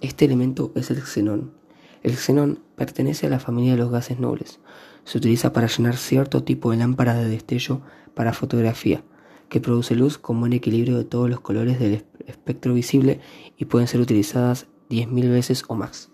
Este elemento es el xenón. El xenón pertenece a la familia de los gases nobles. Se utiliza para llenar cierto tipo de lámpara de destello para fotografía, que produce luz con buen equilibrio de todos los colores del espectro visible y pueden ser utilizadas 10.000 veces o más.